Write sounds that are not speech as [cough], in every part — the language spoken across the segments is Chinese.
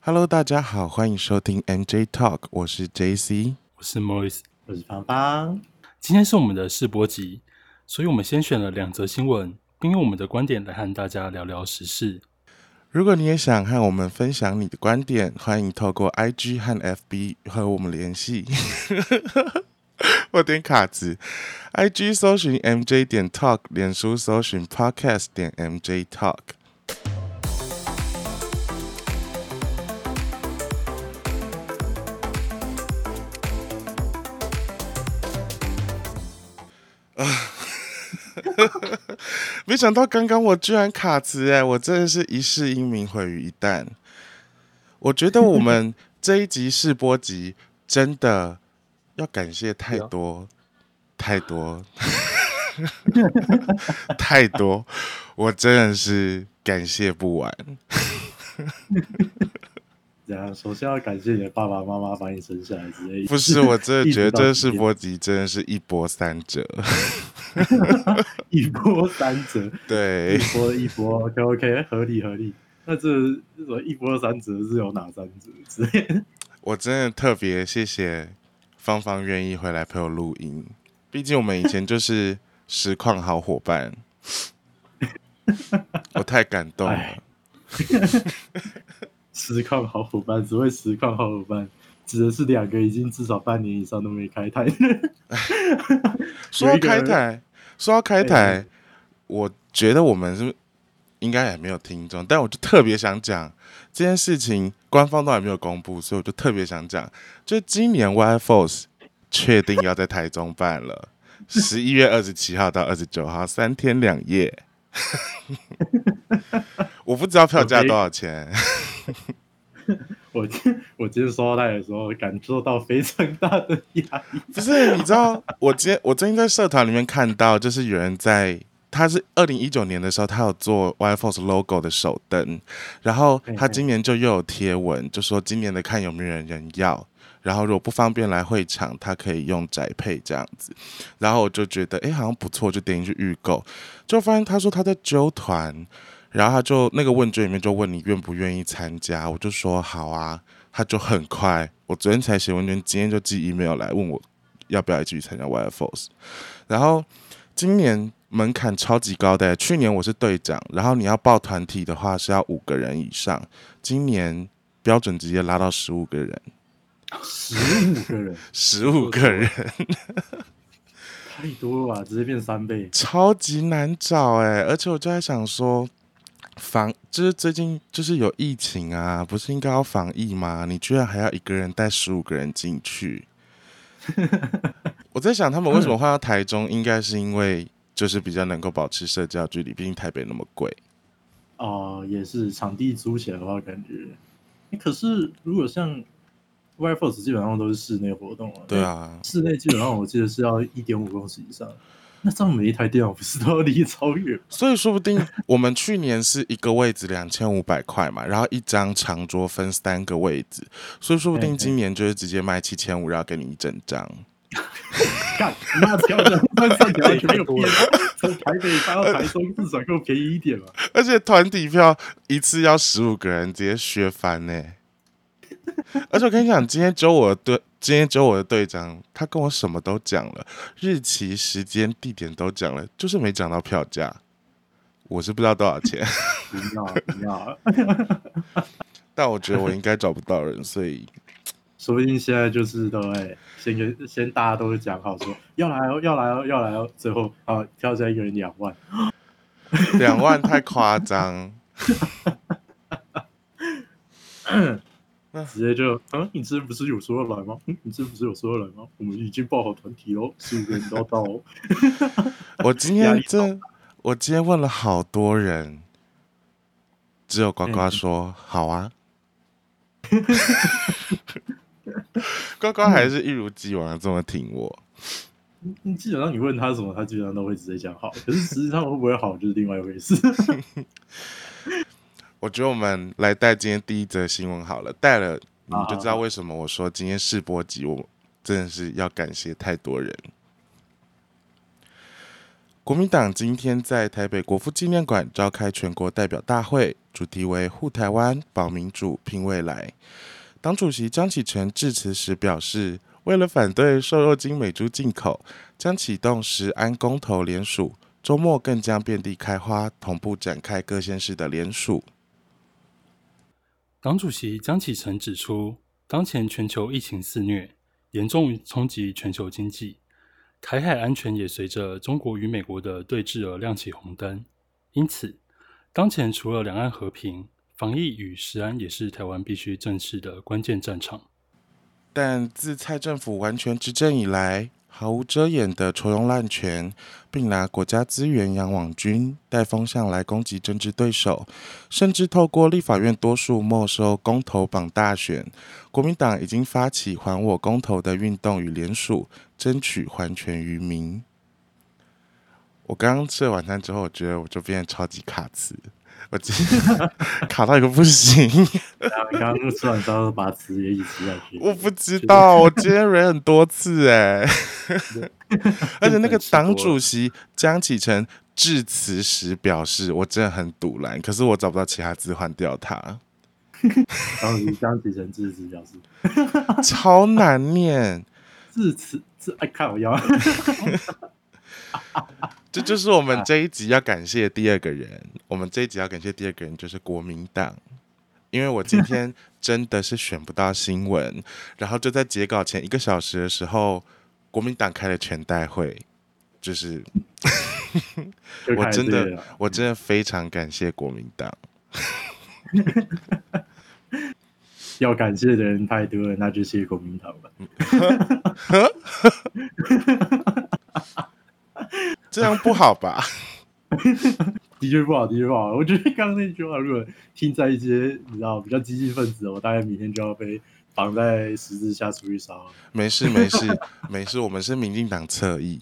Hello，大家好，欢迎收听 MJ Talk，我是 JC。我是 Morris，我是芳芳。今天是我们的试播集，所以我们先选了两则新闻，并用我们的观点来和大家聊聊时事。如果你也想和我们分享你的观点，欢迎透过 IG 和 FB 和我们联系。[laughs] 我点卡子，IG 搜寻 MJ 点 Talk，脸书搜寻 Podcast 点 MJ Talk。[laughs] 没想到刚刚我居然卡词哎，我真的是一世英名毁于一旦。我觉得我们这一集试播集真的要感谢太多太多 [laughs] 太多，我真的是感谢不完。首先要感谢你的爸爸妈妈把你生下来之类。不是，我真的 [laughs] 觉得这试播集真的是一波三折。[laughs] 一波三折，[laughs] 对，一波一波，OK OK，合理合理。那这这种一波三折是有哪三折之类？我真的特别谢谢芳芳愿意回来陪我录音，毕竟我们以前就是实况好伙伴，我太感动了。实况好伙伴，只会实况好伙伴，指的是两个已经至少半年以上都没开台。[laughs] 说到开台，说到开台，我觉得我们是应该也没有听众，但我就特别想讲这件事情，官方都还没有公布，所以我就特别想讲，就今年 Y Force 确定要在台中办了，十一月二十七号到二十九号，三天两夜。[laughs] 我不知道票价多少钱。[laughs] 我我今天收到他的时候，感受到非常大的压力。不是，你知道，我今天我最近在社团里面看到，就是有人在，他是二零一九年的时候，他有做 Y Force logo 的手灯，然后他今年就又有贴文，就说今年的看有没有人人要，然后如果不方便来会场，他可以用宅配这样子。然后我就觉得，哎，好像不错，就点进去预购，就发现他说他在揪团。然后他就那个问卷里面就问你愿不愿意参加，我就说好啊。他就很快，我昨天才写问卷，今天就寄 email 来问我要不要继续参加 Y Force。然后今年门槛超级高的，去年我是队长，然后你要报团体的话是要五个人以上，今年标准直接拉到十五个人，十五个人，[laughs] 十五个人，太多了吧，直接变三倍，超级难找哎，而且我就在想说。防就是最近就是有疫情啊，不是应该要防疫吗？你居然还要一个人带十五个人进去？[laughs] 我在想他们为什么换到台中，应该是因为就是比较能够保持社交距离，毕竟台北那么贵。哦，也是场地租起来的话，感觉。可是如果像 Y Force 基本上都是室内活动啊，对啊，室内基本上我记得是要一点五公尺以上。那这样每一台电脑不是都要离超远？所以说不定我们去年是一个位置两千五百块嘛，然后一张长桌分三个位置，所以说不定今年就是直接卖七千五，然后给你一整张。[laughs] 干，那条的那上条没有变，从台北搬到台中至少够便宜一点嘛。而且团体票一次要十五个人，直接削翻呢。[laughs] 而且我跟你讲，今天揪我的队，今天揪我的队长，他跟我什么都讲了，日期、时间、地点都讲了，就是没讲到票价。我是不知道多少钱，不要不要。但我觉得我应该找不到人，所以 [laughs] 说不定现在就是都哎，先跟先大家都会讲好说要来哦，要来哦，要来哦，最后啊，票价一个人两万，两万太夸张。[laughs] 直接就嗯！你这不是有说要来吗？[laughs] 你这不是有说要来吗？我们已经报好团体喽，十五个人都要到哦。[laughs] 我今天这，我今天问了好多人，只有呱呱说好啊。呱呱还是一如既往的这么挺我。你基本上你问他什么，他基本上都会直接讲好。可是实际上会不会好，就是另外一回事。[laughs] 我觉得我们来带今天第一则新闻好了，带了你就知道为什么我说今天试播集，我真的是要感谢太多人。国民党今天在台北国父纪念馆召开全国代表大会，主题为“护台湾、保民主、拼未来”。党主席江启臣致辞时表示，为了反对瘦肉精美猪进口，将启动十安公投联署，周末更将遍地开花，同步展开各县市的联署。党主席江启臣指出，当前全球疫情肆虐，严重冲击全球经济。台海安全也随着中国与美国的对峙而亮起红灯，因此，当前除了两岸和平、防疫与食安，也是台湾必须正视的关键战场。但自蔡政府完全执政以来，毫无遮掩的筹用滥权，并拿国家资源养网军，带风向来攻击政治对手，甚至透过立法院多数没收公投榜大选。国民党已经发起还我公投的运动与联署，争取还权于民。我刚刚吃了晚餐之后，我觉得我就变得超级卡词。我今天 [laughs] 卡到一个不行。[laughs] 刚刚吃完之后把词也一起吃下去。我不知道，我今天忍很多次哎。[laughs] 而且那个党主席江启臣致辞时表示，我真的很堵拦，可是我找不到其他字换掉他。然后江启臣致辞表示，超难念。致辞致哎，看我腰。[laughs] 这就是我们这一集要感谢第二个人。我们这一集要感谢第二个人就是国民党，因为我今天 [laughs] 真的是选不到新闻，然后就在截稿前一个小时的时候，国民党开了全代会，就是 [laughs] 我真的我真的非常感谢国民党。要感谢的人太多了，那就谢国民党吧。[laughs] 这样不好吧？[laughs] 的确不好，的确不好。我觉得刚刚那句话，如果听在一些你知道比较激进分子，我大概明天就要被绑在十字架出去烧。没事，没事，没事。我们是民进党侧翼。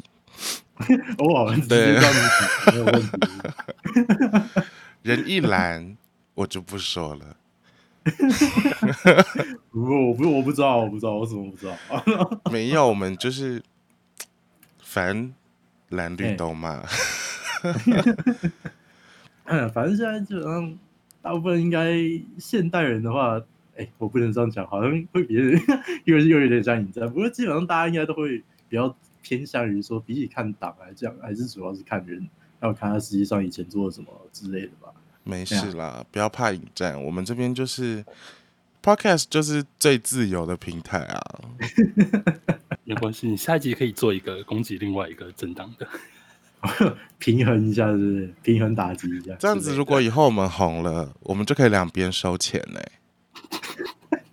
哇，[laughs] 对，没有问题。人一拦，我就不说了。不过我不，我不知道，我不知道，我怎么不知道？没有，我们就是反蓝绿都骂。[laughs] 嗯，反正现在基本上大部分应该现代人的话，哎，我不能这样讲，好像会别人 [laughs] 又又有点像引战。不过基本上大家应该都会比较偏向于说，比起看党来讲，还是主要是看人，要看他实际上以前做了什么之类的吧。没事啦，不要怕引战，我们这边就是 podcast 就是最自由的平台啊。[laughs] 没关系，你下一集可以做一个攻击另外一个政党的。[laughs] 平衡一下，是不是？平衡打击一下。这样子，如果以后我们红了，我们就可以两边收钱呢。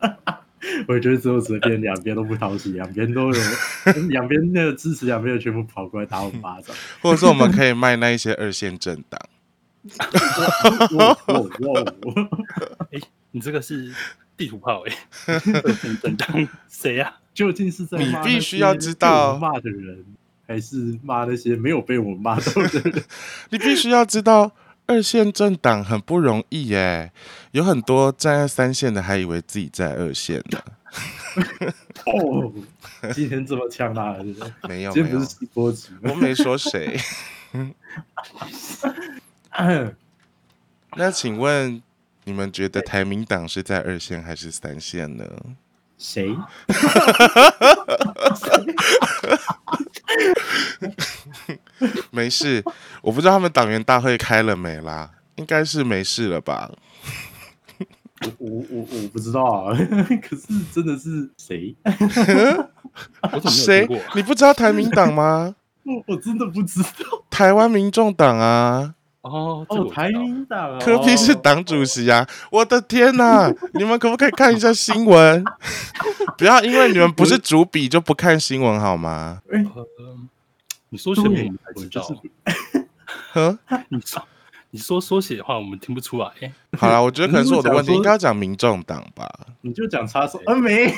[laughs] 我觉得只有只变两边都不讨喜，两边都有，[laughs] 两边那个支持，两边全部跑过来打我们巴掌。或者说，我们可以卖那一些二线政党。哇哇！哎，你这个是地图炮哎！二线政党谁呀？究竟是在你必须要知道骂的人。还是骂那些没有被我骂到的人，[laughs] 你必须要知道，二线政党很不容易耶，有很多站在三线的还以为自己在二线呢。哦，今天这么呛辣的，没有，今天不是播直我没说谁。[laughs] 那请问你们觉得台民党是在二线还是三线呢？谁？[laughs] 没事，我不知道他们党员大会开了没啦，应该是没事了吧？我我我我不知道啊，[laughs] 可是真的是谁？谁？你不知道台民党吗？[laughs] 我我真的不知道，台湾民众党啊。哦哦，台民党，柯比是党主席啊！我的天哪，[laughs] 你们可不可以看一下新闻？[laughs] 不要因为你们不是主笔就不看新闻好吗？你说写我们才知道。[laughs] 嗯，你说你说缩写的话，我们听不出来。好了，我觉得可能是我的问题，应该讲民众党吧？你就讲插手，啊没。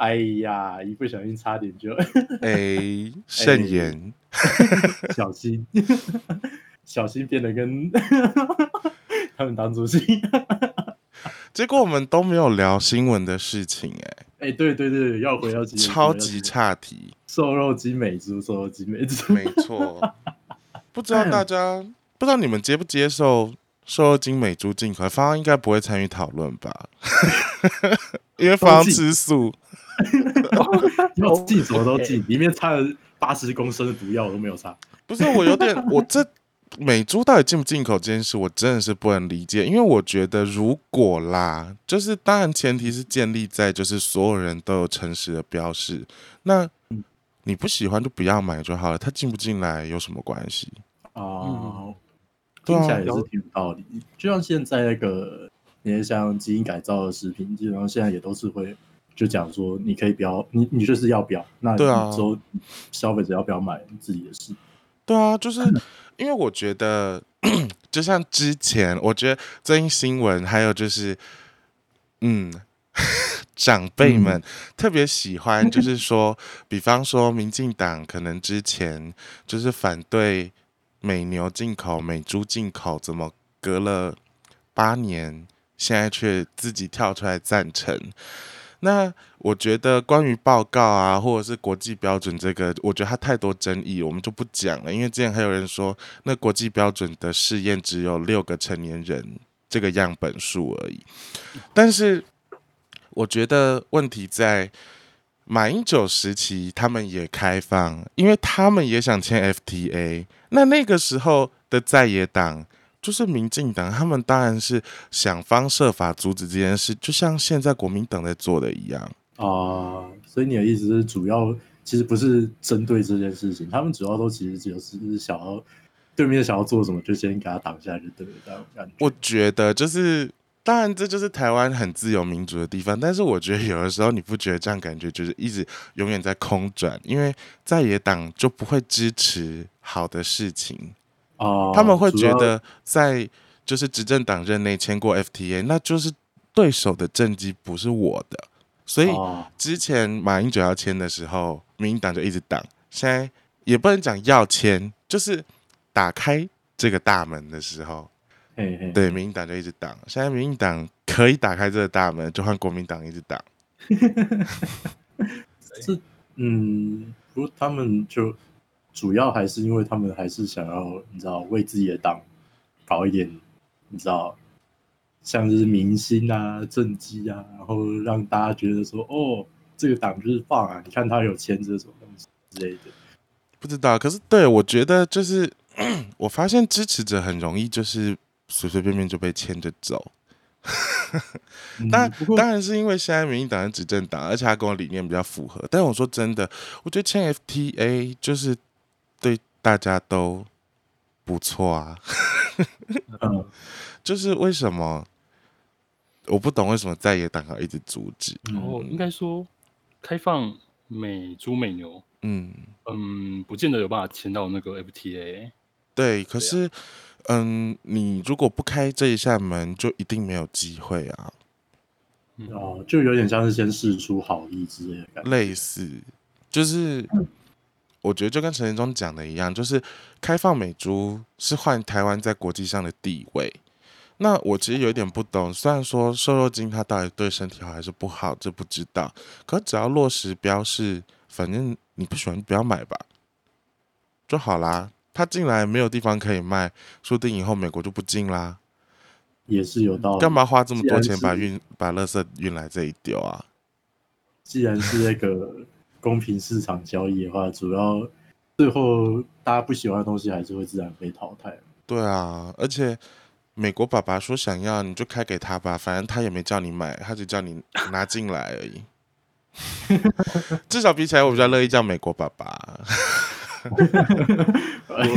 哎呀，一不小心差点就哎，[laughs] 慎言，小心，[laughs] 小心变得跟 [laughs] 他们当主席。结果我们都没有聊新闻的事情，哎，哎，对对对，要回到超级差题。瘦肉精美猪，瘦肉精美猪，没错。不知道大家不知道你们接不接受瘦肉精美猪进口？芳芳应该不会参与讨论吧？因为芳芳吃素。[laughs] 要进什么都进，[laughs] 里面掺了八十公升的毒药我都没有插。不是我有点，我这美猪到底进不进口这件事，我真的是不能理解。因为我觉得如果啦，就是当然前提是建立在就是所有人都有诚实的标示。那你不喜欢就不要买就好了，它进不进来有什么关系啊？听起来也是挺有道理。就像现在那个那些像基因改造的食品，基本上现在也都是会。就讲说，你可以不要，你你就是要不要？那之后消费者要不要买自己的事？对啊，就是因为我觉得，[clears throat] 就像之前，我觉得最近新闻还有就是，嗯，[laughs] 长辈们特别喜欢，就是说，比方说，民进党可能之前就是反对美牛进口、美猪进口，怎么隔了八年，现在却自己跳出来赞成？那我觉得关于报告啊，或者是国际标准这个，我觉得它太多争议，我们就不讲了。因为之前还有人说，那国际标准的试验只有六个成年人这个样本数而已。但是我觉得问题在马英九时期，他们也开放，因为他们也想签 FTA。那那个时候的在野党。就是民进党，他们当然是想方设法阻止这件事，就像现在国民党在做的一样啊。所以你的意思是，主要其实不是针对这件事情，他们主要都其实只是想要对面想要做什么，就先给他挡下来就对了。这样。我觉得就是，当然这就是台湾很自由民主的地方，但是我觉得有的时候你不觉得这样感觉就是一直永远在空转，因为在野党就不会支持好的事情。哦，他们会觉得在就是执政党任内签过 FTA，那就是对手的政绩不是我的，所以之前马英九要签的时候，民进党就一直挡。现在也不能讲要签，就是打开这个大门的时候，对民进党就一直挡。现在民进党可以打开这个大门，就换国民党一直挡。[laughs] 是，嗯，不他们就。主要还是因为他们还是想要，你知道，为自己的党搞一点，你知道，像是明星啊、政绩啊，然后让大家觉得说，哦，这个党就是棒啊！你看他有签这种东西之类的。不知道，可是对我觉得就是，[clears throat] 我发现支持者很容易就是随随便便就被牵着走。[laughs] 当然，当然是因为现在民进党是执政党，而且他跟我理念比较符合。但我说真的，我觉得签 FTA 就是。对大家都不错啊，嗯，[laughs] 就是为什么我不懂为什么在野党要一直阻止？哦，应该说开放美猪美牛，嗯嗯，不见得有办法签到那个 FTA。对，可是嗯，你如果不开这一扇门，就一定没有机会啊。哦，就有点像是先试出好意之类的感觉，类似就是。我觉得就跟陈建忠讲的一样，就是开放美猪是换台湾在国际上的地位。那我其实有点不懂，虽然说瘦肉精它到底对身体好还是不好，这不知道。可只要落实标示，反正你不喜欢不要买吧，就好啦。它进来没有地方可以卖，说不定以后美国就不进啦。也是有道理。干嘛花这么多钱把运把垃圾运来这里丢啊？既然是那个。公平市场交易的话，主要最后大家不喜欢的东西还是会自然被淘汰。对啊，而且美国爸爸说想要你就开给他吧，反正他也没叫你买，他只叫你拿进来而已。[laughs] 至少比起来，我比较乐意叫美国爸爸。我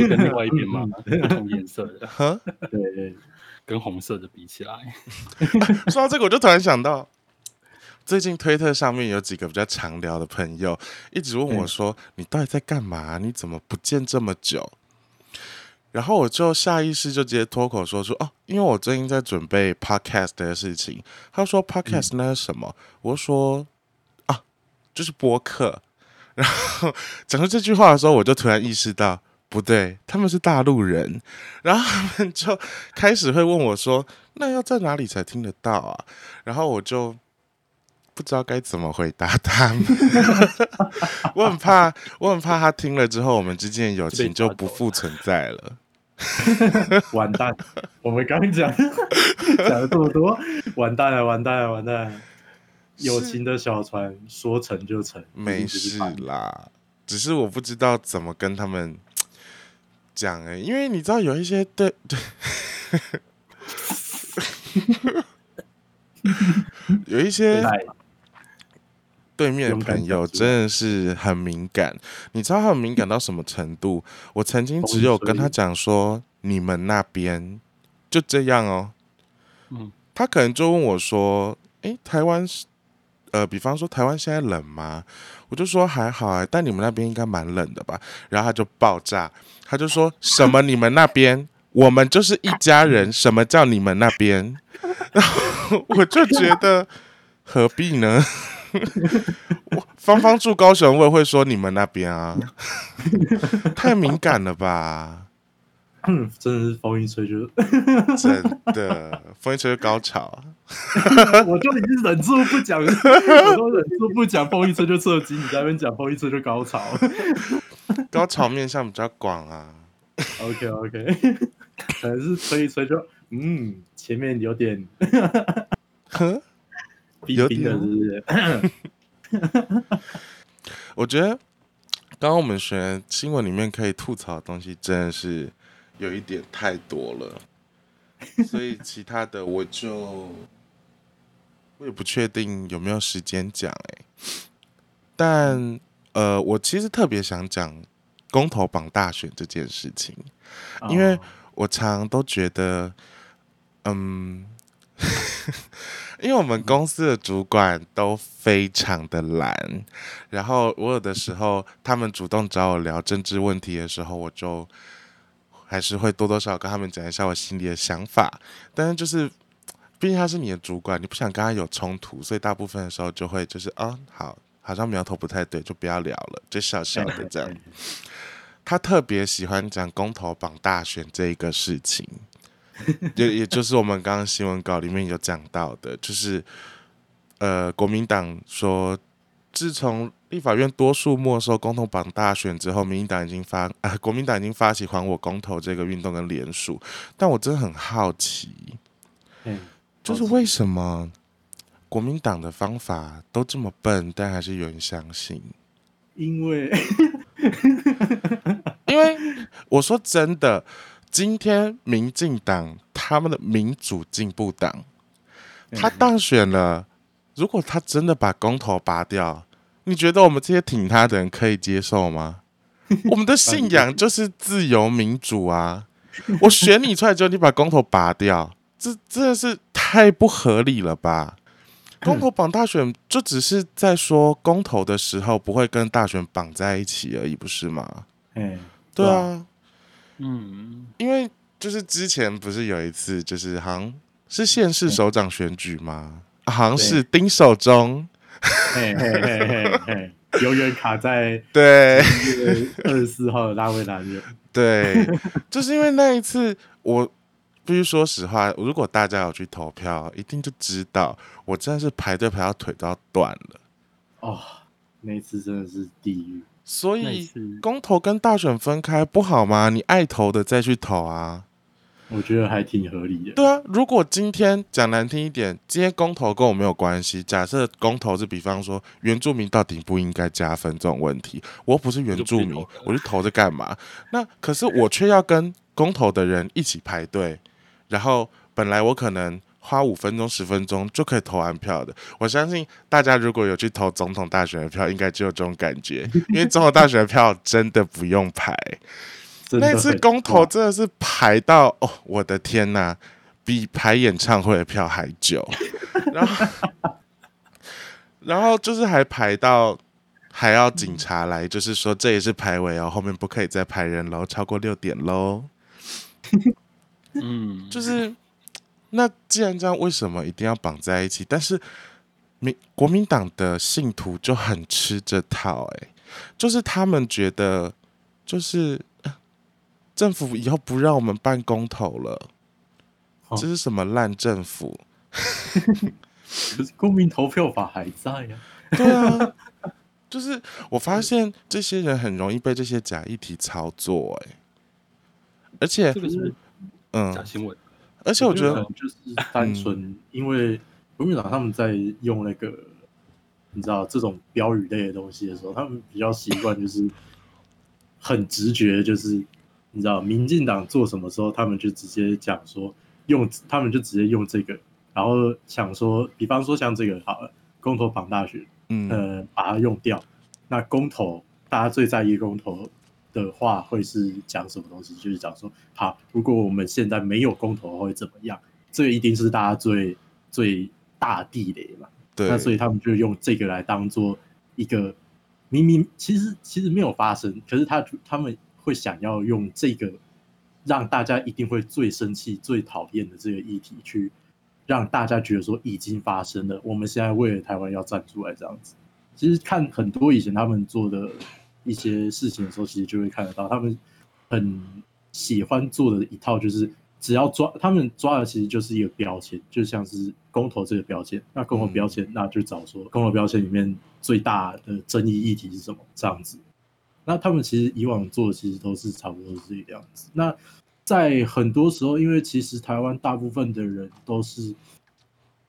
跟另外一边嘛，不同颜色的，[laughs] 对，跟红色的比起来。[laughs] 说到这个，我就突然想到。最近推特上面有几个比较常聊的朋友，一直问我说：“你到底在干嘛？你怎么不见这么久？”然后我就下意识就直接脱口说出：“哦，因为我最近在准备 podcast 的事情。”他说：“podcast 那是什么？”我说：“啊，就是播客。”然后讲出这句话的时候，我就突然意识到不对，他们是大陆人，然后他们就开始会问我说：“那要在哪里才听得到啊？”然后我就。不知道该怎么回答他们。[laughs] 我很怕，我很怕他听了之后，我们之间的友情就不复存在了。[laughs] 完蛋！我们刚讲 [laughs] 讲了这么多，完蛋了，完蛋了，完蛋了！友情的小船说沉就沉，没事啦，只是我不知道怎么跟他们 [tsk] 讲哎，因为你知道有一些对对，有一些对面的朋友真的是很敏感，你知道他很敏感到什么程度？[laughs] 我曾经只有跟他讲说，你们那边就这样哦，嗯，他可能就问我说，诶，台湾是。呃，比方说台湾现在冷吗？我就说还好啊，但你们那边应该蛮冷的吧？然后他就爆炸，他就说什么你们那边，我们就是一家人，[laughs] 什么叫你们那边？然后我就觉得何必呢？[laughs] 芳芳住高雄，我也会说你们那边啊，[laughs] 太敏感了吧？嗯 [laughs] 真的是风一吹就真的风一吹就高潮，我就已经忍住不讲，我都忍住不讲，风一吹就射击，你在那边讲风一吹就高潮，高潮面向比较广啊。OK OK，可能是吹一吹就嗯，前面有点，有点是不是？[laughs] 我觉得刚刚我们学新闻里面可以吐槽的东西，真的是。有一点太多了，所以其他的我就我也不确定有没有时间讲哎。但呃，我其实特别想讲公投榜大选这件事情，因为我常都觉得，嗯，因为我们公司的主管都非常的懒，然后我有的时候他们主动找我聊政治问题的时候，我就。还是会多多少少跟他们讲一下我心里的想法，但是就是，毕竟他是你的主管，你不想跟他有冲突，所以大部分的时候就会就是啊，好，好像苗头不太对，就不要聊了，就小小的这样。他特别喜欢讲公投榜大选这一个事情，[laughs] 也也就是我们刚刚新闻稿里面有讲到的，就是呃，国民党说。自从立法院多数没收公投榜大选之后，民进党已经发啊，国民党已经发起还我公投这个运动跟联署。但我真的很好奇，嗯，就是为什么国民党的方法都这么笨，但还是有人相信？因为，因为我说真的，今天民进党他们的民主进步党，他当选了。如果他真的把公投拔掉，你觉得我们这些挺他的人可以接受吗？[laughs] 我们的信仰就是自由民主啊！我选你出来之后，你把公投拔掉，这真的是太不合理了吧？公投绑大选就只是在说公投的时候不会跟大选绑在一起而已，不是吗？嗯，对啊，嗯，因为就是之前不是有一次，就是好像是县市首长选举吗？好像是丁守中，嘿嘿嘿嘿嘿，永远卡在对二十四号的拉维男人。对，就是因为那一次，我必须说实话，如果大家有去投票，一定就知道，我真的是排队排到腿都要断了。哦，那次真的是地狱。所以公投跟大选分开不好吗？你爱投的再去投啊。我觉得还挺合理的。对啊，如果今天讲难听一点，今天公投跟我没有关系。假设公投是比方说原住民到底不应该加分这种问题，我不是原住民，我去投着干嘛？那可是我却要跟公投的人一起排队，然后本来我可能花五分钟、十分钟就可以投完票的。我相信大家如果有去投总统大选的票，应该就有这种感觉，因为总统大选的票真的不用排。那次公投真的是排到哦，我的天呐，比排演唱会的票还久。[laughs] 然后，然后就是还排到还要警察来，就是说这也是排位哦，后面不可以再排人喽，超过六点喽。嗯，[laughs] 就是那既然这样，为什么一定要绑在一起？但是民国民党的信徒就很吃这套，哎，就是他们觉得就是。政府以后不让我们办公投了，这是什么烂政府？可是公民投票法还在呀。对啊，就是我发现这些人很容易被这些假议题操作，哎，而且这个是嗯假，新闻，而且我觉得就是单纯因为国民党他们在用那个你知道这种标语类的东西的时候，他们比较习惯就是很直觉，就是你知道民进党做什么时候，他们就直接讲说用，他们就直接用这个，然后想说，比方说像这个好了，公投绑大学，嗯呃，把它用掉。那公投，大家最在意公投的话，会是讲什么东西？就是讲说，好，如果我们现在没有公投会怎么样？这个一定是大家最最大地雷嘛。对，那所以他们就用这个来当做一个明明其实其实没有发生，可是他他们会想要用这个让大家一定会最生气、最讨厌的这个议题，去让大家觉得说已经发生了，我们现在为了台湾要站出来这样子。其实看很多以前他们做的一些事情的时候，其实就会看得到，他们很喜欢做的一套就是。只要抓他们抓的其实就是一个标签，就像是公投这个标签。那公投标签，那就找说公投标签里面最大的争议议题是什么这样子。那他们其实以往做的其实都是差不多是这个样子。那在很多时候，因为其实台湾大部分的人都是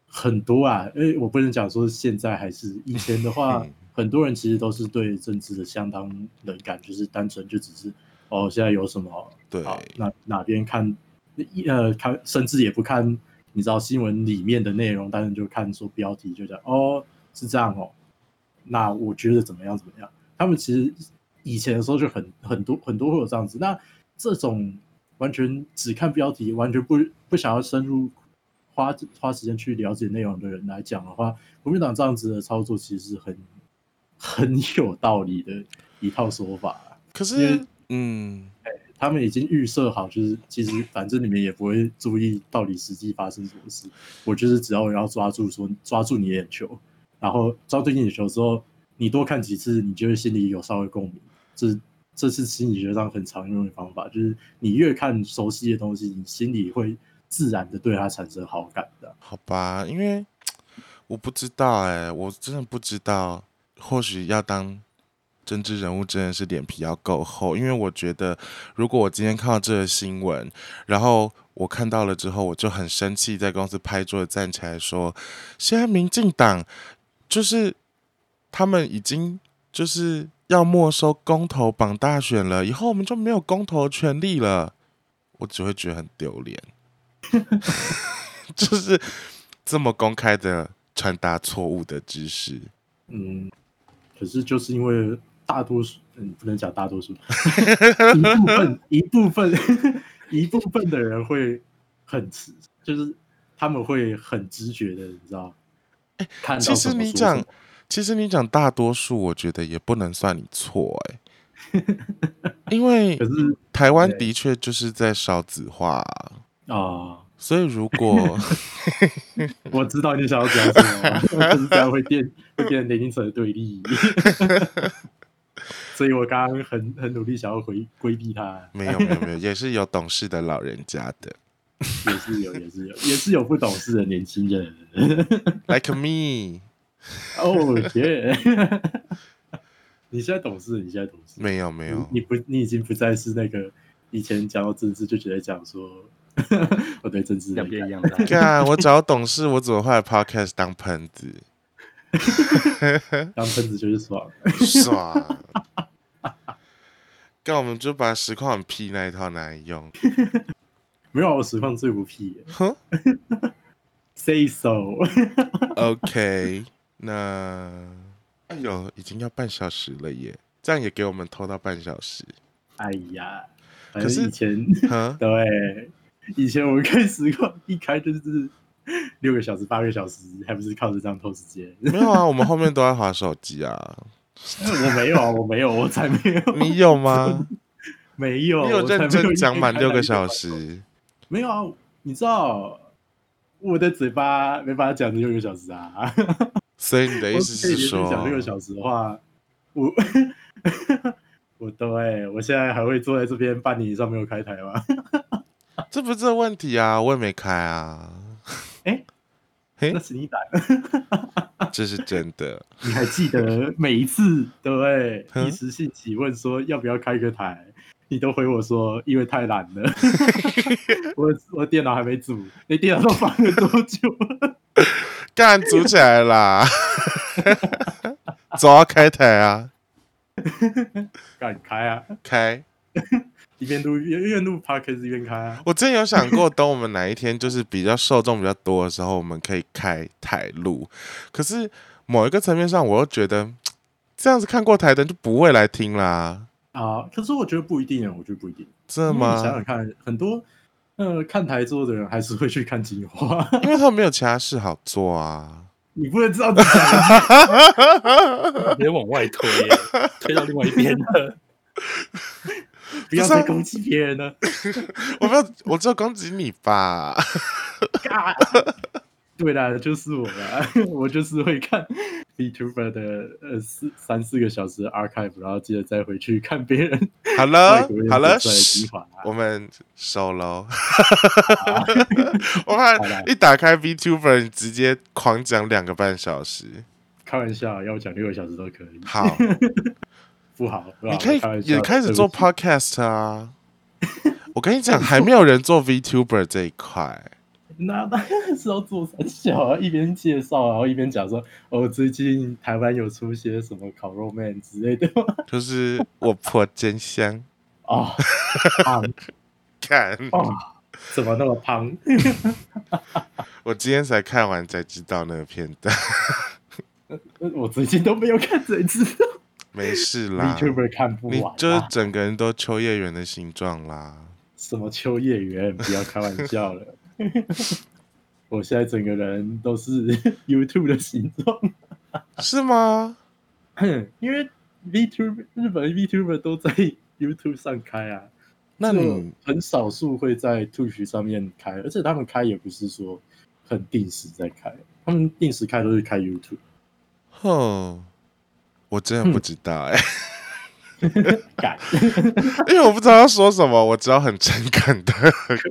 很多啊，因为我不能讲说现在还是以前的话，[laughs] 很多人其实都是对政治的相当冷感，就是单纯就只是哦，现在有什么对好，那哪边看呃看，甚至也不看你知道新闻里面的内容，但是就看说标题就讲哦是这样哦，那我觉得怎么样怎么样？他们其实以前的时候就很很多很多会有这样子，那这种完全只看标题，完全不不想要深入花花时间去了解内容的人来讲的话，国民党这样子的操作其实是很很有道理的一套说法啊、可是嗯，他们已经预设好，就是其实反正你们也不会注意到底实际发生什么事。我就是只要要抓住说抓住你的眼球，然后抓住你眼球之后，你多看几次，你就会心里有稍微共鸣。这这是心理学上很常用的方法，就是你越看熟悉的东西，你心里会自然的对它产生好感的。好吧，因为我不知道哎、我真的不知道，或许要当政治人物真的是脸皮要够厚，因为我觉得如果我今天看到这个新闻，然后我看到了之后，我就很生气，在公司拍桌子站起来说，现在民进党就是他们已经就是要没收公投绑大选了，以后我们就没有公投权利了，我只会觉得很丢脸。[laughs] 就是这么公开的传达错误的知识，嗯，可是就是因为大多数，嗯，不能讲大多数，[laughs] 一部分一部分 [laughs] 一部分的人会很直，就是他们会很直觉的，你知道？其实你讲其实你讲大多数，我觉得也不能算你错哎、[laughs] 因为台湾的确就是在少子化啊、啊、所以如果 [laughs] 我知道你想要讲什么，就是这样会变会变成年龄层的对立，[laughs] 所以我刚刚很很努力想要回规避他，没有没有没有，也是有懂事的老人家的也是有也是有也是有不懂事的年轻人。，like me，哦耶！你现在懂事，你现在懂事。没有没有你，你不，你已经不再是那个以前讲到政治就觉得讲说，我 [laughs] 对政治两边一样大。[laughs] 干我只要懂事，我怎么会来 podcast 当喷子？[laughs] 当喷子就是爽。爽！干我们就把实况很屁那一套拿来用，没有啊，我实况最不屁哼。，say so。OK，那哎呦，已经要半小时了耶，这样也给我们拖到半小时。哎呀，可是以前哈，对，以前我们开实况一开就是六个小时、八个小时，还不是靠着这样偷时间？没有啊，我们后面都在划手机啊。[laughs] 我没有啊，我没有，我才没有，你有吗？没有，你有认真讲满六个小时？没有啊，你知道我的嘴巴没办法讲六个小时啊。所以你的意思 [laughs] 是可以连续讲六，个小时的话，我 [laughs] 我对我现在还会坐在这边半年以上没有开台吗？这不是这个问题啊？我也没开啊。[laughs] 嘿那是你打的。[laughs] 这是真的。你还记得每一次对不对？时兴起问说要不要开个台，你都回我说因为太懒了。[laughs] 我我电脑还没组，你电脑都放了多久了？干组起来啦！早要，开台啊，敢开啊！开！一边录 [laughs] 一边录 podcast 一边开啊！我真有想过，等我们哪一天就是比较受众比较多的时候，我们可以开台录。可是某一个层面上，我又觉得这样子看过台的人就不会来听啦，啊，可是我觉得不一定啊，我觉得不一定。真的因为你想想？看，很多呃看台座的人还是会去看精华，因为他们没有其他事好做啊。你不能这样子讲，[laughs] [laughs] 别往外推，推到另外一边了。不要再攻击别人了。[laughs] 我没有，我只有攻击你吧？[laughs] 嘎对啦，就是我啦，[laughs] 我就是会看 VTuber 的呃四三四个小时的 archive，然后接着再回去看别人外好了好了。我们收喽。我怕一打开 VTuber，你直接狂讲两个半小时。开玩笑，要讲六个小时都可以。好，不好，你可以也开始做 podcast 啊。[laughs] 我跟你讲，还没有人做 VTuber 这一块。那那是要做三小啊，一边介绍，然后一边讲说，哦，最近台湾有出些什么烤肉面之类的就是我破真香，啊，[laughs] 胖。[laughs] 看，哦，怎么那么胖？我今天才看完才知道那个片段，我最近都没有看这一次没事啦。，VTuber 看不你完、你，就是整个人都秋叶原的形状啦。什么秋叶原，[laughs] 不要开玩笑了。[laughs] 我现在整个人都是 [laughs] YouTube 的形状，是吗？因为 VTuber 日本 VTuber 都在 YouTube 上开啊，那你很少数会在 Twitch 上面开，而且他们开也不是说很定时在开，他们定时开都是开 YouTube。哼，我真的不知道哎、改，[laughs] [laughs] 因为我不知道要说什么，我只要很诚恳的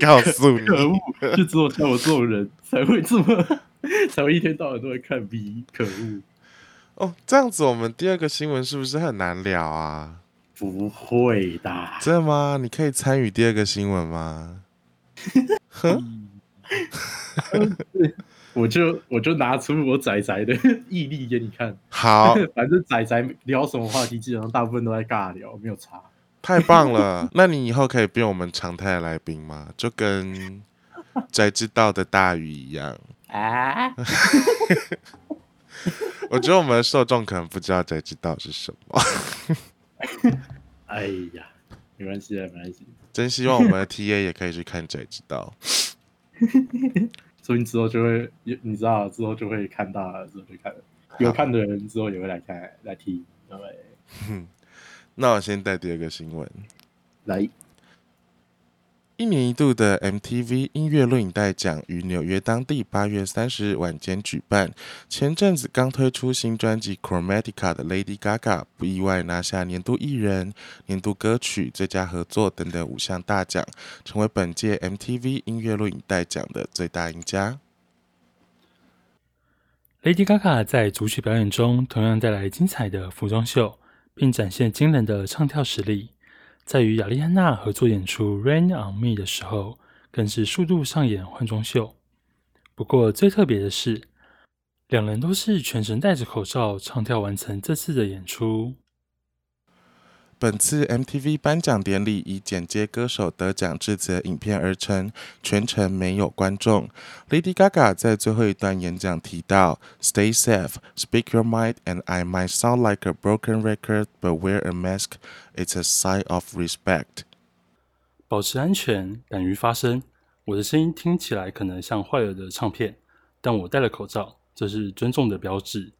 告诉你。可恶，就只有像我这种人才会这么，[laughs] 才会一天到晚都会看 V，可恶。哦，这样子我们第二个新闻是不是很难聊啊？不会的，真的吗？你可以参与第二个新闻吗？哼，我就我就拿出我仔仔的 [laughs] 毅力给你看。好，[laughs] 反正仔仔聊什么话题，基本上大部分都在尬聊，没有差。太棒了！[laughs] 那你以后可以变我们常态来宾吗？就跟宅知道的大鱼一样。啊，我觉得我们的受众可能不知道宅知道是什么，哎呀，没关系啊，没关系。真希望我们的 TA 也可以去看宅知道。所以之后就会，你知道，之后就会看到了，之后就看了。有看的人之后也会来看来听？那我先带第二个新闻。来，一年一度的 MTV 音乐录影带奖于纽约当地八月三十日晚间举办。前阵子刚推出新专辑《Chromatica》的 Lady Gaga 不意外拿下年度艺人、年度歌曲、最佳合作等等五项大奖，成为本届 MTV 音乐录影带奖的最大赢家。Lady Gaga 在主曲表演中同样带来精彩的服装秀，并展现惊人的唱跳实力。在与雅丽安娜合作演出《Rain on Me》的时候，更是数度上演换装秀。不过最特别的是，两人都是全程戴着口罩唱跳完成这次的演出。本次 MTV 颁奖典礼以剪接歌手得奖致辞影片而成，全程没有观众。Lady Gaga 在最后一段演讲提到：“Stay safe, speak your mind, and I might sound like a broken record, but wear a mask. It's a sign of respect.” 保持安全，敢于发声。我的声音听起来可能像坏了的唱片，但我戴了口罩，这是尊重的标志。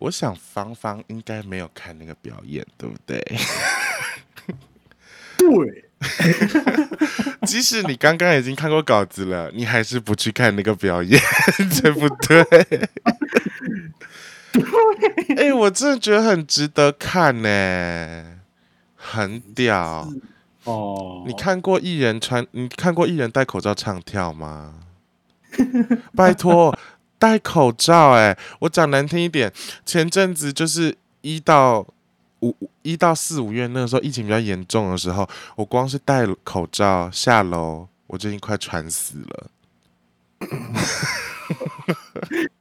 我想芳芳应该没有看那个表演，对不对？对，[laughs] 即使你刚刚已经看过稿子了，你还是不去看那个表演，[laughs] 对不对？哎、我真的觉得很值得看呢，很屌。哦，你看过艺人穿？你看过艺人戴口罩唱跳吗？拜托，戴口罩。哎，我讲难听一点，前阵子就是一到五一到四五月那个时候疫情比较严重的时候，我光是戴口罩下楼，我就已经快喘死了。[laughs]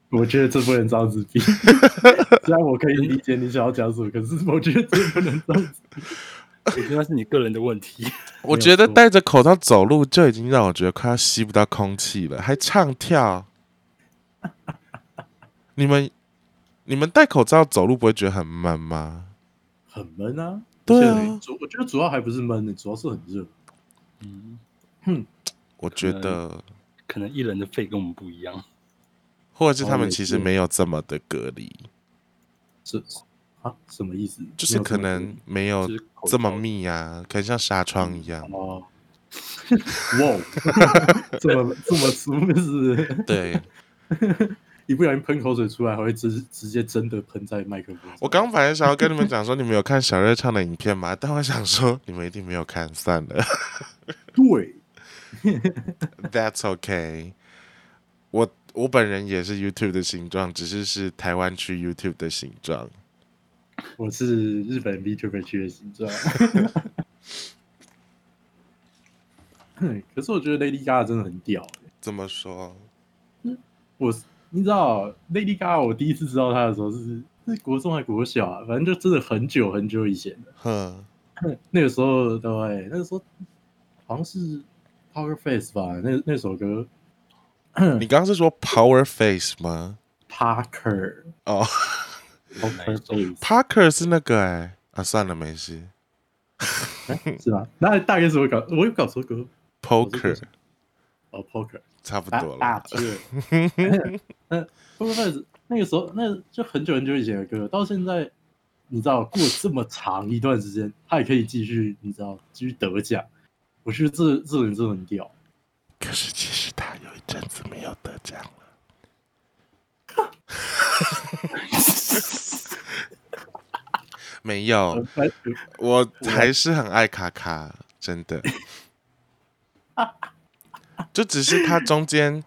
我觉得这不能这样子比，[laughs] 虽然我可以理解你想要讲什么，可是 [laughs] 我觉得这不能这样子。我觉得是你个人的问题。我觉得戴着口罩走路就已经让我觉得快要吸不到空气了，还唱跳。[laughs] 你们你们戴口罩走路不会觉得很闷吗？很闷啊。对啊，主我觉得主要还不是闷的，主要是很热。嗯，哼，我觉得可能艺人的肺跟我们不一样。或者是他们其实没有这么的隔离，是啊，什么意思？就是可能没有这么密啊，可能像纱窗一样。哦，[laughs] 哇，这么这么粗是？对，[laughs] 一不小心喷口水出来，还会直直接真的喷在麦克风。我刚本来想要跟你们讲说，你们有看小热唱的影片吗？[laughs] 但我想说，你们一定没有看，算了。对，[laughs] That's okay。我。我本人也是 YouTube 的形状，只是是台湾区 YouTube 的形状。我是日本 VTuber 区的形状。可是我觉得 Lady Gaga 真的很屌。怎么说？我你知道 Lady Gaga，我第一次知道她的时候是是国中还国小啊，反正就真的很久很久以前的。哼，[laughs] 那个时候对，那个时候好像是 Power Face 吧，那那首歌。你刚刚是说 Power Face 吗？Parker 哦，[laughs] Parker 是那个哎啊，算了，没事，[laughs] 是吧？那大概是我搞，我有搞错歌，Poker 哦，Poker 差不多了。大姐，嗯，Power Face 那个时候，那就很久很久以前的歌，到现在你知道过这么长一段时间，他也可以继续，你知道继续得奖，我觉得这这人真的很屌。可是其实他有一阵子没有得奖了。[laughs] 没有，我还是很爱卡卡，真的。[laughs] [laughs] 就只是他中间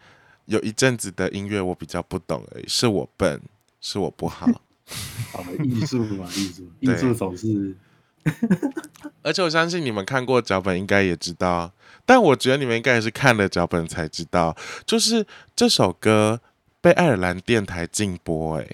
有一阵子的音乐我比较不懂而已，是我笨，是我不好。[laughs] 艺术嘛，艺术，[laughs] 艺术总是。而且我相信你们看过脚本，应该也知道。但我觉得你们应该也是看了脚本才知道，就是这首歌被爱尔兰电台禁播，哎，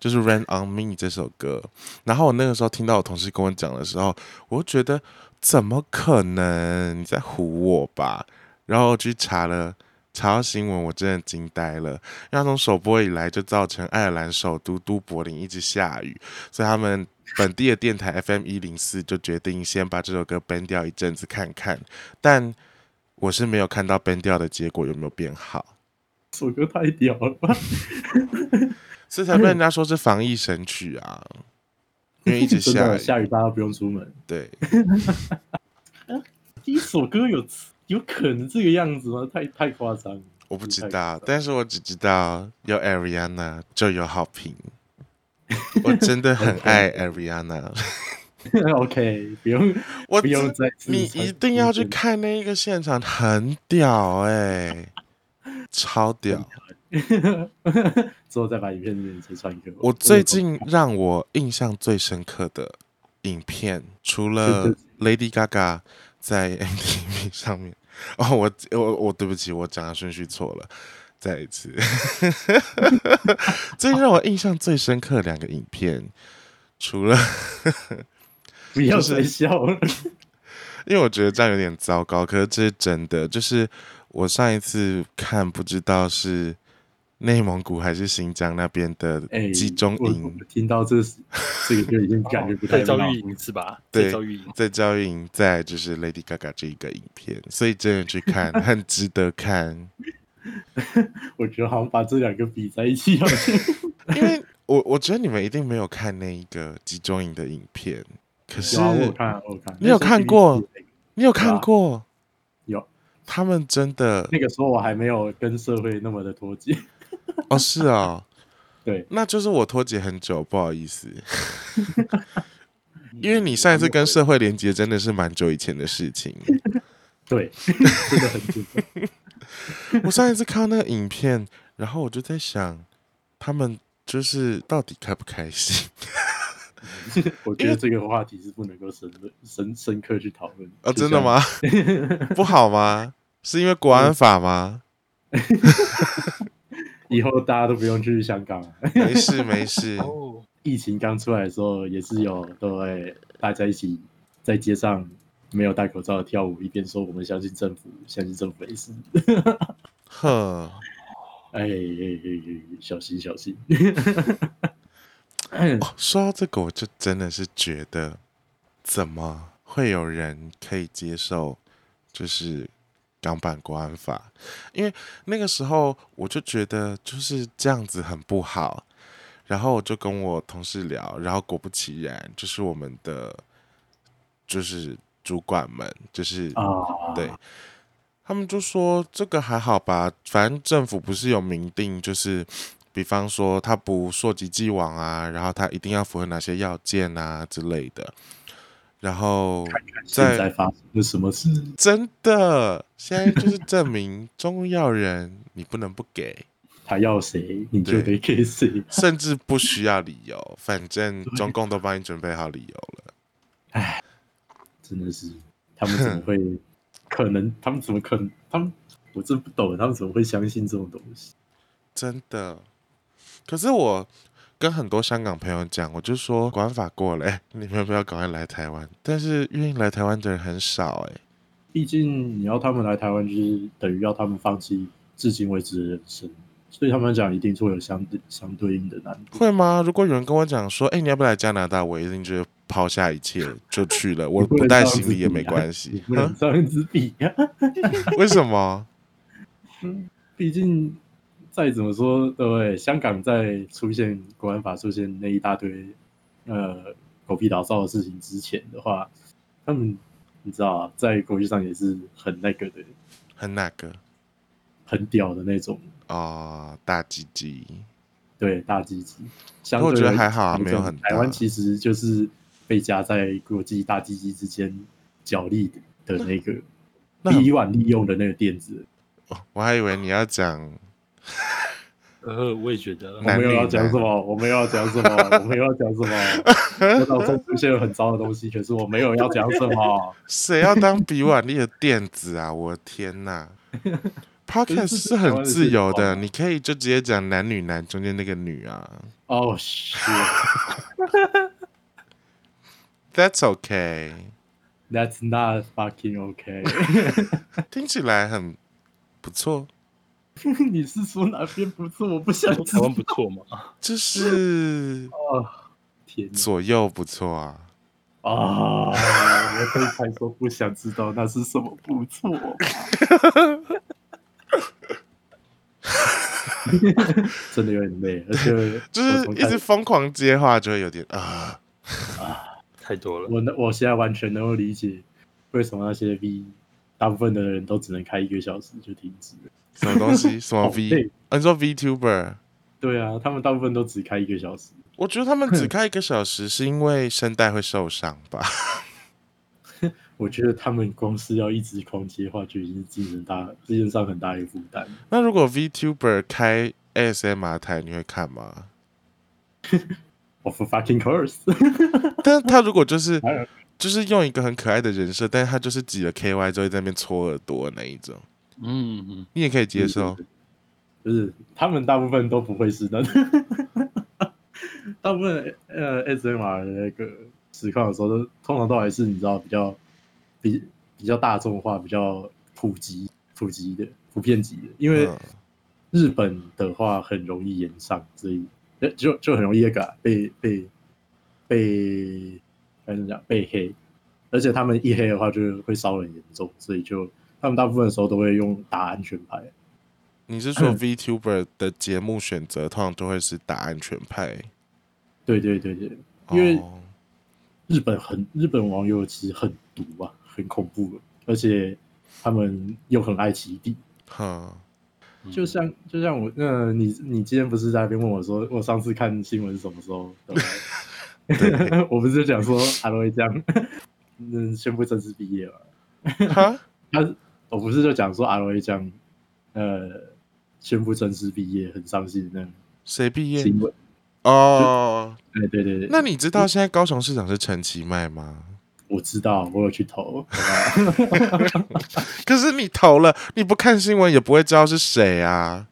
就是《Rain on Me》这首歌。然后我那个时候听到我同事跟我讲的时候，我就觉得怎么可能？你在唬我吧？然后去查了。查到新闻，我真的惊呆了。因为从首播以来，就造成爱尔兰首都都柏林一直下雨，所以他们本地的电台 FM 一零四就决定先把这首歌 ban 掉一阵子看看。但我是没有看到 ban 掉的结果有没有变好。这首歌太屌了吧！[laughs] 所以才被人家说是防疫神曲啊，因为一直下雨，下雨大家不用出门。对，[laughs] 第一首歌有。有可能这个样子吗？太太夸张。我不知道，但是我只知道有 Ariana 就有好评。[laughs] 我真的很爱 Ariana。[laughs] OK，不用，我不用再。你一定要去看那一个现场，很屌哎，超屌。[laughs] 之后再把影片链接传给我。我最近让我印象最深刻的影片，除了 Lady Gaga 在 [laughs] MTV 上面。哦，我我我对不起，我讲的顺序错了，再一次。[laughs] 最让我印象最深刻两个影片，除了 [laughs] 不要再笑了，因为我觉得这样有点糟糕。可是这是真的，就是我上一次看，不知道是。内蒙古还是新疆那边的集中营，听到这这个就已经感觉不太 [laughs] 在教育营是吧？对，教育营，在教育营，在就是 Lady Gaga 这一个影片，所以真的去看，很值得看。[laughs] 我觉得好像把这两个比在一起，[laughs] 因为我我觉得你们一定没有看那一个集中营的影片，可是我看我看，你有看过？你有看过？有，他们真的那个时候我还没有跟社会那么的脱节。[laughs] 哦，是啊，对，那就是我脱节很久，不好意思，[laughs] 因为你上一次跟社会连接真的是蛮久以前的事情，对，真的很久。[laughs] 我上一次看到那个影片，然后我就在想，他们就是到底开不开心？我觉得这个话题是不能够深入深深刻去讨论。哦，真的吗？不好吗？是因为国安法吗？以后大家都不用去香港了。[laughs] 没事没事，哦，疫情刚出来的时候，也是有都会大家一起在街上没有戴口罩的跳舞，一边说我们相信政府，相信政府没事。[laughs] 呵，哎哎哎哎，小心小心。[laughs] 哦，说到这个，我就真的是觉得，怎么会有人可以接受，就是港版国安法？因为那个时候我就觉得就是这样子很不好，然后我就跟我同事聊，然后果不其然，就是我们的就是主管们，就是啊，对，他们就说这个还好吧，反正政府不是有明定，就是比方说他不溯及既往啊，然后他一定要符合哪些要件啊之类的。然后现在在发生了什么事？真的现在就是证明中药人你不能不给，他要谁，你就得给谁。甚至不需要理由，反正中共都帮你准备好理由了。真的是，他们怎么会可能？[laughs] 他们怎么可能？他们我真不懂，他们怎么会相信这种东西？真的。可是我跟很多香港朋友讲，我就说国安法过了、欸，[laughs] 你们要不要赶快来台湾？但是愿意来台湾的人很少、欸，毕竟你要他们来台湾，就是等于要他们放弃至今为止的人生，所以他们讲一定会有相对相对应的难度。会吗？如果有人跟我讲说，哎、你要不要来加拿大？我一定就抛下一切就去了，我不带行李也没关系。不能这样子比呀、[laughs] 为什么？[laughs] 毕竟再怎么说，对不对？香港在出现国安法出现那一大堆呃狗屁倒灶的事情之前的话，他们你知道啊，在国际上也是很那个的，很那个？很屌的那种，哦，大鸡鸡。对大鸡鸡。相我对来觉得还好啊讲没有很大台湾其实就是被夹在国际大鸡鸡之间角力的那个那很以往利用的那个垫子。哦我还以为你要讲呃，我也觉得我没有要讲什么，我没有要讲什么，我没有要讲什么。我脑中出现了很糟的东西，可是我没有要讲什么。谁要当比瓦利的垫子啊？[laughs] 我的天哪！Podcast 是很自由的，你可以就直接讲男女男中间那个女啊。哦，是，That's okay，，That's not fucking okay. [laughs] [laughs] 听起来很不错，[laughs] 你是说哪边不错？我不想知道台湾。不错嘛，[laughs] 就是哦，天！左右不错啊。啊，我可以才说不想知道那是什么不错吗。[laughs] 真的有点累，而且就是一直疯狂接话，就会有点啊，太多了。我能，我现在完全能够理解为什么那些 V 大部分的人都只能开一个小时就停止了。什么东西，[laughs] 什么 V？你说 VTuber？对啊，他们大部分都只开一个小时。我觉得他们只开一个小时，是因为声带会受伤吧？[laughs] 我觉得他们光是要一直狂接话，就已经是精神大精神上很大一个负担。那如果 VTuber 开 ASMR 台，你会看吗？[laughs] Of fucking course，但他如果就是就是用一个很可爱的人设，但是他就是挤了 KY 之后在那边搓耳朵那一种，嗯嗯，你也可以接受。就是他们大部分都不会是的，大部分呃 SMR 的那个实况的时候都，通常都还是你知道比较比比较大众化、比较普及、普及的、普遍级的，因为嗯。日本的话很容易延上，所以呃就就很容易那个啊被被被该怎么讲被黑，而且他们一黑的话就会烧得很严重，所以就他们大部分的时候都会用打安全牌。你是说 [clears throat] VTuber 的节目选择通常都会是打安全牌？对对对对，因为哦日本很日本网友其实很毒啊，很恐怖的，而且他们又很爱起底。哈，就像就像我，呃，你你今天不是在那边问我说，我上次看新闻是什么时候？[laughs] [laughs] 我不是就讲说阿罗伊江嗯宣布正式毕业了，哈，[laughs] 他我不是就讲说阿罗伊江呃宣布正式毕业，很伤心的谁毕业？新闻。哦，对对对对，那你知道现在高雄市长是陈其迈吗？我知道，我有去投，[laughs] 可是你投了，你不看新闻也不会知道是谁啊。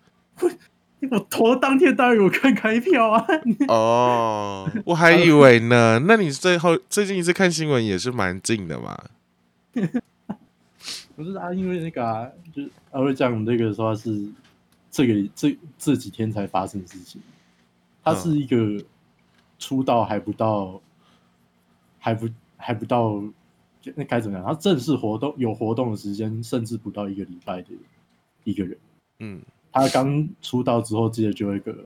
我投当天当然有看开票啊。[laughs] 哦，我还以为呢。那你最后最近一次看新闻也是蛮近的嘛？[laughs] 不是啊，因为那个啊，就是他会讲那个说是这个这这几天才发生的事情。他是一个出道还不到，还不还不到，就那该怎么样？他正式活动有活动的时间，甚至不到一个礼拜的一个人。嗯，他刚出道之后，记得就有一个，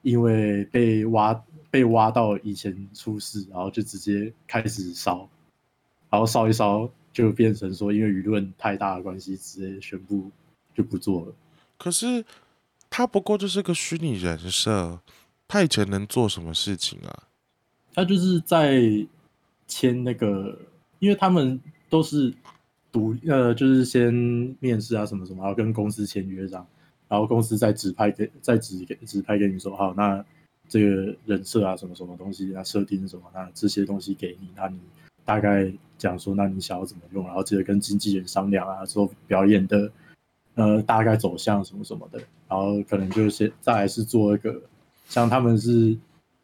因为被挖被挖到以前出事，然后就直接开始烧，然后烧一烧就变成说，因为舆论太大的关系，直接宣布就不做了。可是他不过就是个虚拟人设，他以前能做什么事情啊？他就是在签那个，因为他们都是独呃，就是先面试啊什么什么，然后跟公司签约这样，然后公司再指派给再指给指派给你说，好，那这个人设啊什么什么东西，啊设定什么，那这些东西给你，那你大概讲说，那你想要怎么用，然后记得跟经纪人商量啊，说表演的呃大概走向什么什么的，然后可能就是再来是做一个，像他们是。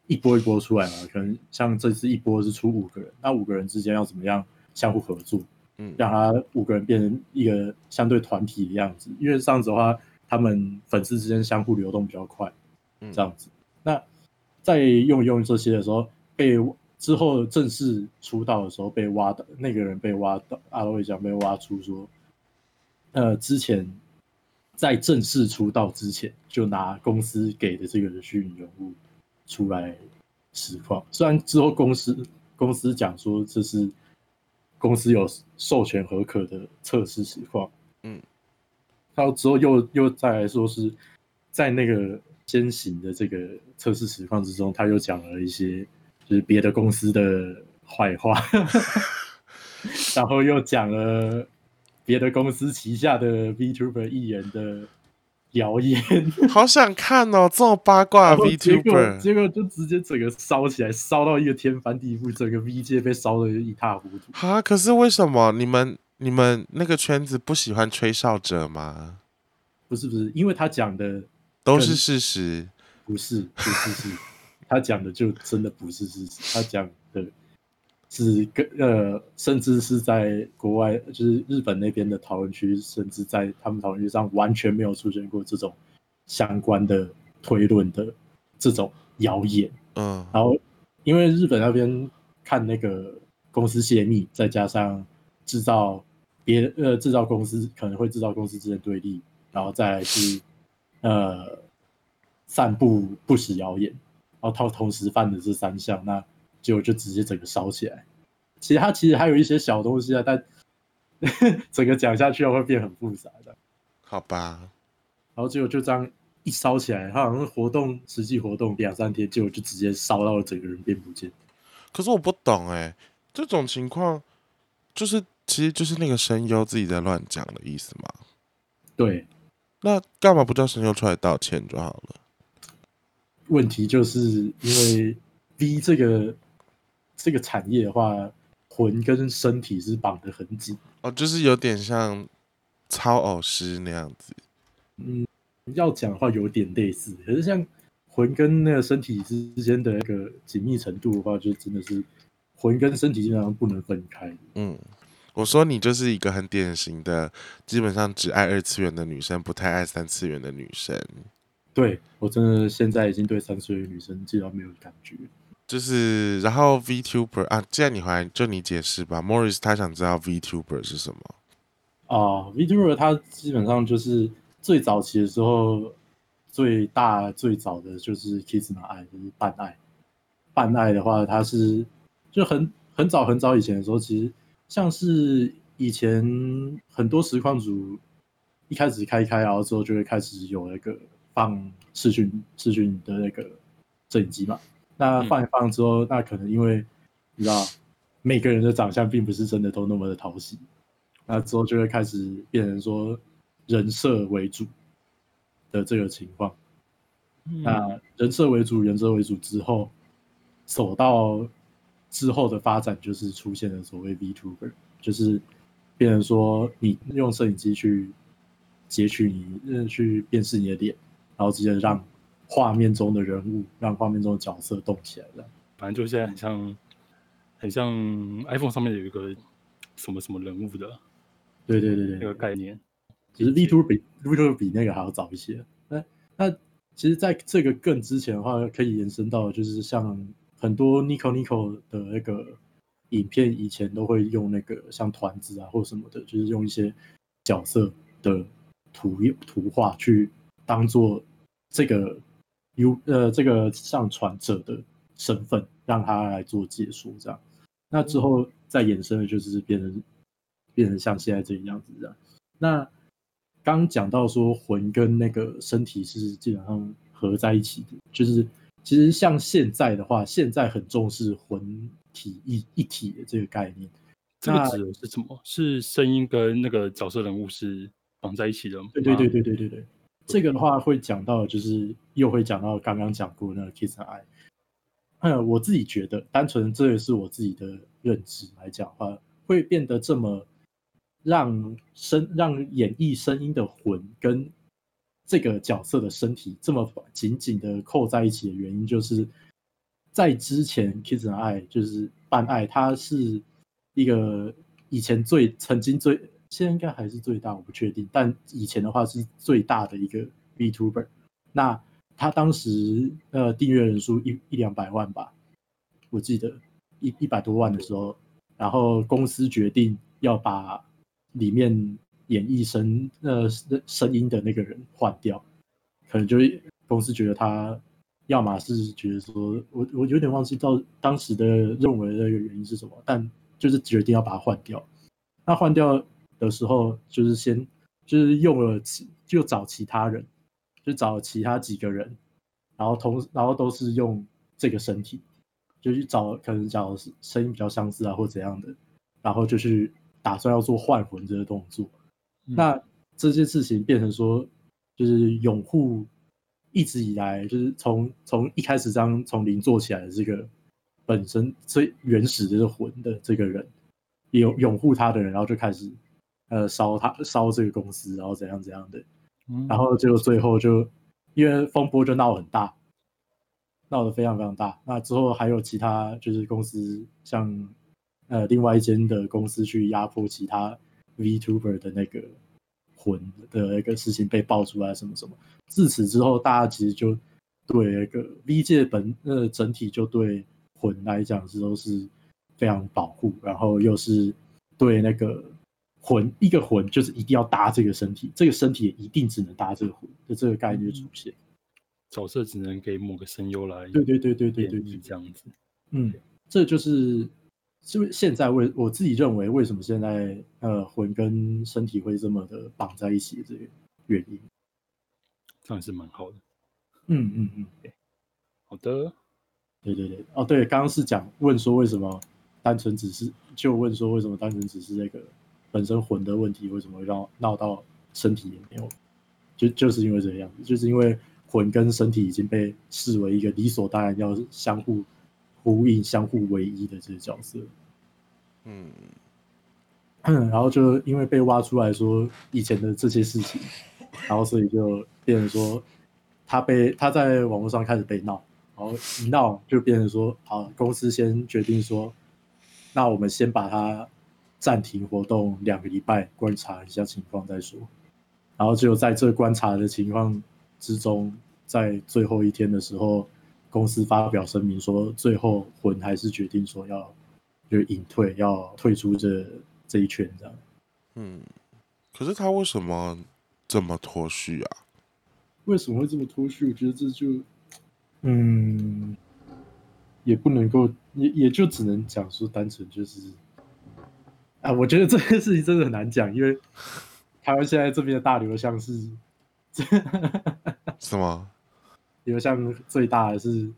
一波一波出来嘛，可能像这次一波是出五个人，那五个人之间要怎么样相互合作？嗯，让他五个人变成一个相对团体的样子，因为这样子的话，他们粉丝之间相互流动比较快，这样子。那在用用这些的时候，被之后正式出道的时候被挖的那个人被挖到，阿罗会讲被挖出说，呃，之前在正式出道之前就拿公司给的这个虚拟人物。出来实况，虽然之后公司公司讲说这是公司有授权合可的测试实况，嗯，然后之后又又再来说是在那个先行的这个测试实况之中，他又讲了一些就是别的公司的坏话，[laughs] 然后又讲了别的公司旗下的 VTuber 艺人的。谣言，[laughs] 好想看哦！这么八卦 VTuber，结果就直接整个烧起来，烧到一个天翻地覆，整个 V 界被烧的一塌糊涂。哈！可是为什么你们你们那个圈子不喜欢吹哨者吗？不是不是，因为他讲的都是事实，不是不是是，[laughs] 他讲的就真的不是事实，他讲的。是跟呃，甚至是在国外，就是日本那边的讨论区，甚至在他们讨论区上完全没有出现过这种相关的推论的这种谣言。嗯，然后因为日本那边看那个公司泄密，再加上制造别呃制造公司可能会制造公司之间对立，然后再是呃散布不实谣言，然后他同时犯的这三项，那。结果就直接整个烧起来，其他其实还有一些小东西啊，但 [laughs] 整个讲下去会变很复杂的。好吧，然后结果就这样一烧起来，他好像活动实际活动两三天，结果就直接烧到了整个人变不见。可是我不懂哎，这种情况就是其实就是那个声优自己在乱讲的意思嘛？对，那干嘛不叫声优出来道歉就好了？问题就是因为 V 这个。这个产业的话，魂跟身体是绑得很紧哦，就是有点像超偶师那样子。嗯，要讲的话有点类似，可是像魂跟那个身体之间的那个紧密程度的话，就真的是魂跟身体基本上不能分开。嗯，我说你就是一个很典型的，基本上只爱二次元的女生，不太爱三次元的女生。对我真的现在已经对三次元女生基本上没有感觉。就是，然后 VTuber 啊，既然你回来，就你解释吧。Morris 他想知道 VTuber 是什么啊？VTuber 他基本上就是最早期的时候，最大最早的就是 Kiss 嘛爱，就是半爱。半爱的话，他是就很很早很早以前的时候，其实像是以前很多实况组一开始开开，然后之后就会开始有那个放视讯视讯的那个摄影机嘛。那放一放之后，那可能因为你知道每个人的长相并不是真的都那么的讨喜，那之后就会开始变成说人设为主，的这个情况。那人设为主，人设为主之后，走到之后的发展就是出现了所谓 VTuber，就是变成说你用摄影机去截取你去辨识你的脸，然后直接让画面中的人物、让画面中的角色动起来了。反正就现在很像，很像 iPhone 上面有一个什么什么人物的，对对对对，那个概念。其实 VTuber 比 VTuber 比那个还要早一些。那那。其实，在这个更之前的话，可以延伸到就是像很多 Nico Nico 的那个影片，以前都会用那个像团子啊或什么的，就是用一些角色的图图画去当做这个 U 呃这个上传者的身份，让他来做解说这样。那之后再衍生的就是变成变成像现在这个样子这样。那刚讲到说魂跟那个身体是基本上合在一起的，就是其实像现在的话，现在很重视魂体一一体的这个概念。这个指的是什么？是声音跟那个角色人物是绑在一起的吗？对对对对对对对。这个的话会讲到，就是又会讲到刚刚讲过那个 Kiss and I。嗯，我自己觉得，单纯这也是我自己的认知来讲的话，会变得这么。让声让演绎声音的魂跟这个角色的身体这么紧紧的扣在一起的原因，就是在之前《Kiss and I》就是《半爱》，它是一个以前最曾经最现在应该还是最大，我不确定，但以前的话是最大的一个 VTuber。那他当时呃订阅人数一一两百万吧，我记得一一百多万的时候，然后公司决定要把里面演绎声呃声音的那个人换掉，可能就是公司觉得他，要么是觉得说我我有点忘记到当时的认为的一个原因是什么，但就是决定要把它换掉。那换掉的时候，就是先就是用了其就找其他人，就找其他几个人，然后同然后都是用这个身体，就去找可能找声音比较相似啊或怎样的，然后就去。打算要做换魂这个动作，那这件事情变成说，就是永护一直以来就是从从一开始这样从零做起来的这个本身最原始的这个魂的这个人，有拥护他的人，然后就开始呃烧他烧这个公司，然后怎样怎样的，然后就最后就因为风波就闹很大，闹得非常非常大。那之后还有其他就是公司像。呃，另外一间的公司去压迫其他 VTuber 的那个魂的一个事情被爆出来，什么什么。自此之后，大家其实就对那个 V 界本呃整体就对魂来讲是都是非常保护，然后又是对那个魂一个魂就是一定要搭这个身体，这个身体一定只能搭这个魂的这个概念出现。角色只能给某个声优来对对对对对对是这样子。嗯，这就是。就现在为我自己认为，为什么现在呃魂跟身体会这么的绑在一起的这个原因，这样是蛮好的。嗯嗯嗯，好的，对对对，哦对，刚刚是讲问说为什么单纯只是就问说为什么单纯只是那个本身魂的问题，为什么会让闹到身体也没有？就就是因为这个样子，就是因为魂跟身体已经被视为一个理所当然要相互。呼应、相互唯一的这些角色，嗯，然后就因为被挖出来说以前的这些事情，然后所以就变成说他被他在网络上开始被闹，然后一闹就变成说，好，公司先决定说，那我们先把它暂停活动两个礼拜，观察一下情况再说。然后只有在这观察的情况之中，在最后一天的时候。公司发表声明说，最后魂还是决定说要就是隐退，要退出这这一圈这样。嗯，可是他为什么这么脱序啊？为什么会这么脱序？我觉得这就嗯，也不能够，也也就只能讲说单纯就是啊，我觉得这件事情真的很难讲，因为台湾现在这边的大流向是什么？比如像最大的是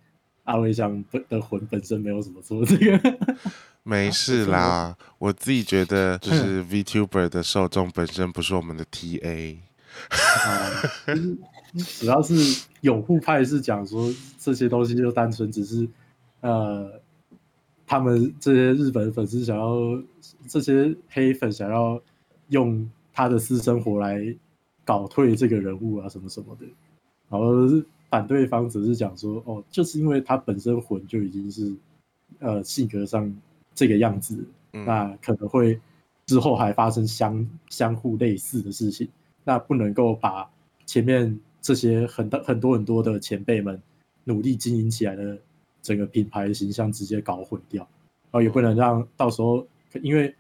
阿威将本的魂本身没有什么错，这个 [laughs] 没事啦。我自己觉得 [laughs] 就是 VTuber 的受众本身不是我们的 TA。[laughs] 主要是拥护派是讲说这些东西就单纯只是呃，他们这些日本粉丝想要这些黑粉想要用他的私生活来搞退这个人物啊什么什么的，然后反对方只是讲说哦，就是因为他本身魂就已经是呃性格上这个样子，那可能会之后还发生相相互类似的事情，那不能够把前面。这些很多很多很多的前辈们努力经营起来的整个品牌形象直接搞毁掉，然后也不能让到时候，因为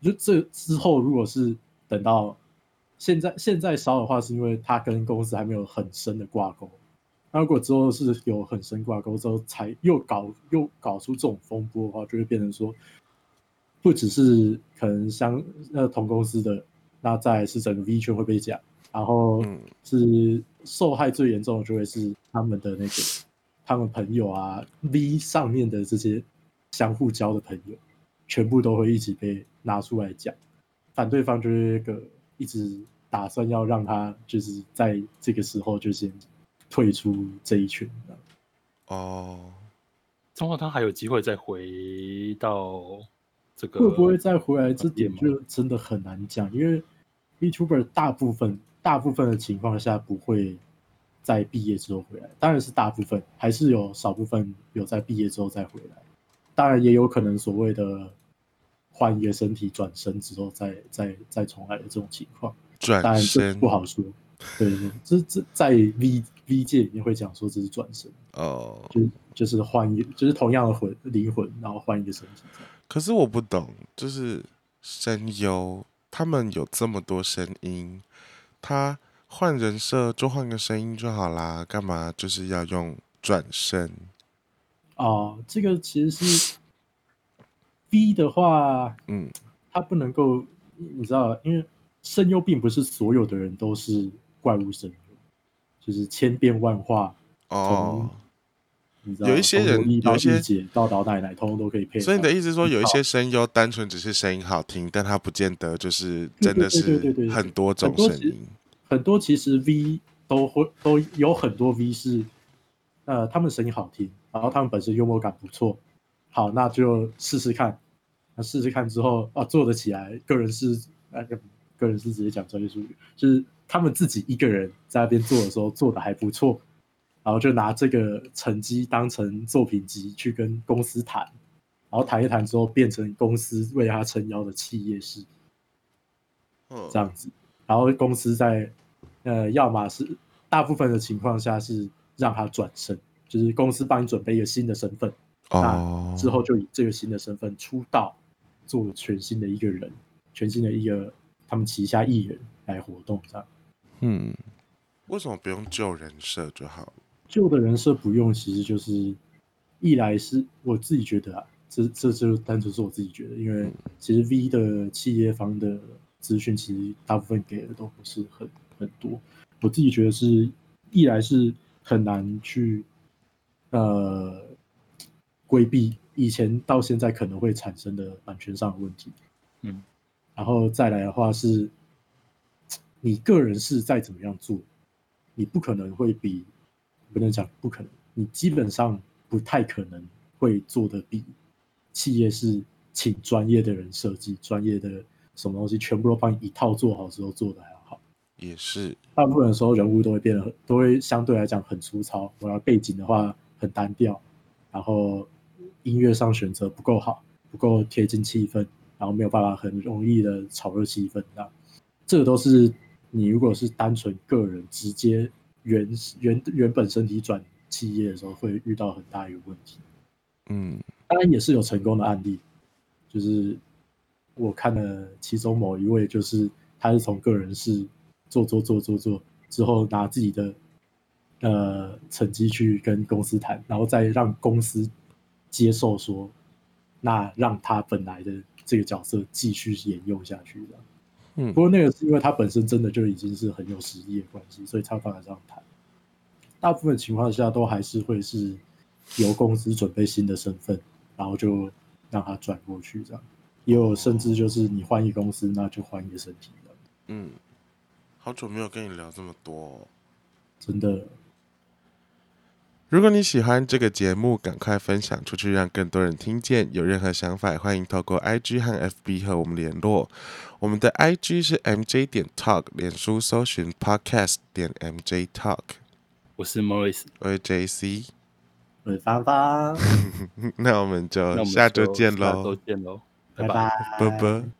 就这之后如果是等到现在现在烧的话，是因为他跟公司还没有很深的挂钩，那如果之后是有很深挂钩之后，才又搞又搞出这种风波的话，就会变成说，不只是可能相呃同公司的，那再是整个 V 圈会被讲。然后是受害最严重的就会是他们的那个他们朋友啊，V 上面的这些相互交的朋友，全部都会一起被拿出来讲。反对方就是个一直打算要让他就是在这个时候就先退出这一群。哦，之后他还有机会再回到这个会不会再回来？这点就真的很难讲，因为 VTuber 大部分。大部分的情况下不会在毕业之后回来，当然是大部分，还是有少部分有在毕业之后再回来。当然也有可能所谓的换一个身体转身之后再再再重来的这种情况，转身不好说。对，这这在 V V 界里面会讲说这是转身哦，就就是换一就是同样的魂灵魂，然后换一个身体。可是我不懂，就是声优他们有这么多声音。他换人设就换个声音就好啦，干嘛就是要用转身？哦，这个其实是 V 的话，嗯，他不能够，你知道，因为声优并不是所有的人都是怪物声优，就是千变万化哦。你知道，有一些人，有一些姐到老奶奶，通通都可以配。所以你的意思说，有一些声优单纯只是声音好听，但他不见得就是真的是很多种声音。很多其实 V 都会都有很多 V 是，呃，他们声音好听，然后他们本身幽默感不错，好，那就试试看。那试试看之后啊，做得起来，个人是那个个人是直接讲专业术语，就是他们自己一个人在那边做的时候做的还不错，然后就拿这个成绩当成作品集去跟公司谈，然后谈一谈之后变成公司为他撑腰的企业式，这样子。然后公司在，呃，要么是大部分的情况下是让他转身，就是公司帮你准备一个新的身份，哦，之后就以这个新的身份出道，做全新的一个人，全新的一个他们旗下艺人来活动这样。嗯，为什么不用旧人设就好？旧的人设不用，其实就是一来是我自己觉得啊，这这就单纯是我自己觉得，因为其实 V 的企业方的。资讯其实大部分给的都不是很很多，我自己觉得是，一来是很难去，呃，规避以前到现在可能会产生的版权上的问题，嗯，然后再来的话是，你个人是再怎么样做，你不可能会比，不能讲不可能，你基本上不太可能会做的比企业是请专业的人设计专业的。什么东西全部都帮你一套做好之后做的还要好，也是大部分的时候人物都会变得都会相对来讲很粗糙，我要背景的话很单调，然后音乐上选择不够好，不够贴近气氛，然后没有办法很容易的炒热气氛，这个都是你如果是单纯个人直接原原原本身体转企业的时候会遇到很大一个问题。嗯，当然也是有成功的案例，就是。我看了其中某一位，就是他是从个人是做做做做做之后，拿自己的呃成绩去跟公司谈，然后再让公司接受说，那让他本来的这个角色继续沿用下去的。嗯，不过那个是因为他本身真的就已经是很有实力的关系，所以才放在这样谈。大部分情况下都还是会是由公司准备新的身份，然后就让他转过去这样。也有甚至就是你换一公司，那就换一个身体了。嗯，好久没有跟你聊这么多。真的。如果你喜欢这个节目，赶快分享出去，让更多人听见。有任何想法，欢迎透过 IG 和 FB 和我们联络。我们的 IG 是 MJ 点 Talk，脸书搜寻 Podcast 点 MJ Talk。我是 Morris，我是 JC，我是芳芳。[laughs] 那我们就下周见喽，下，周见喽，拜拜。拜，拜拜。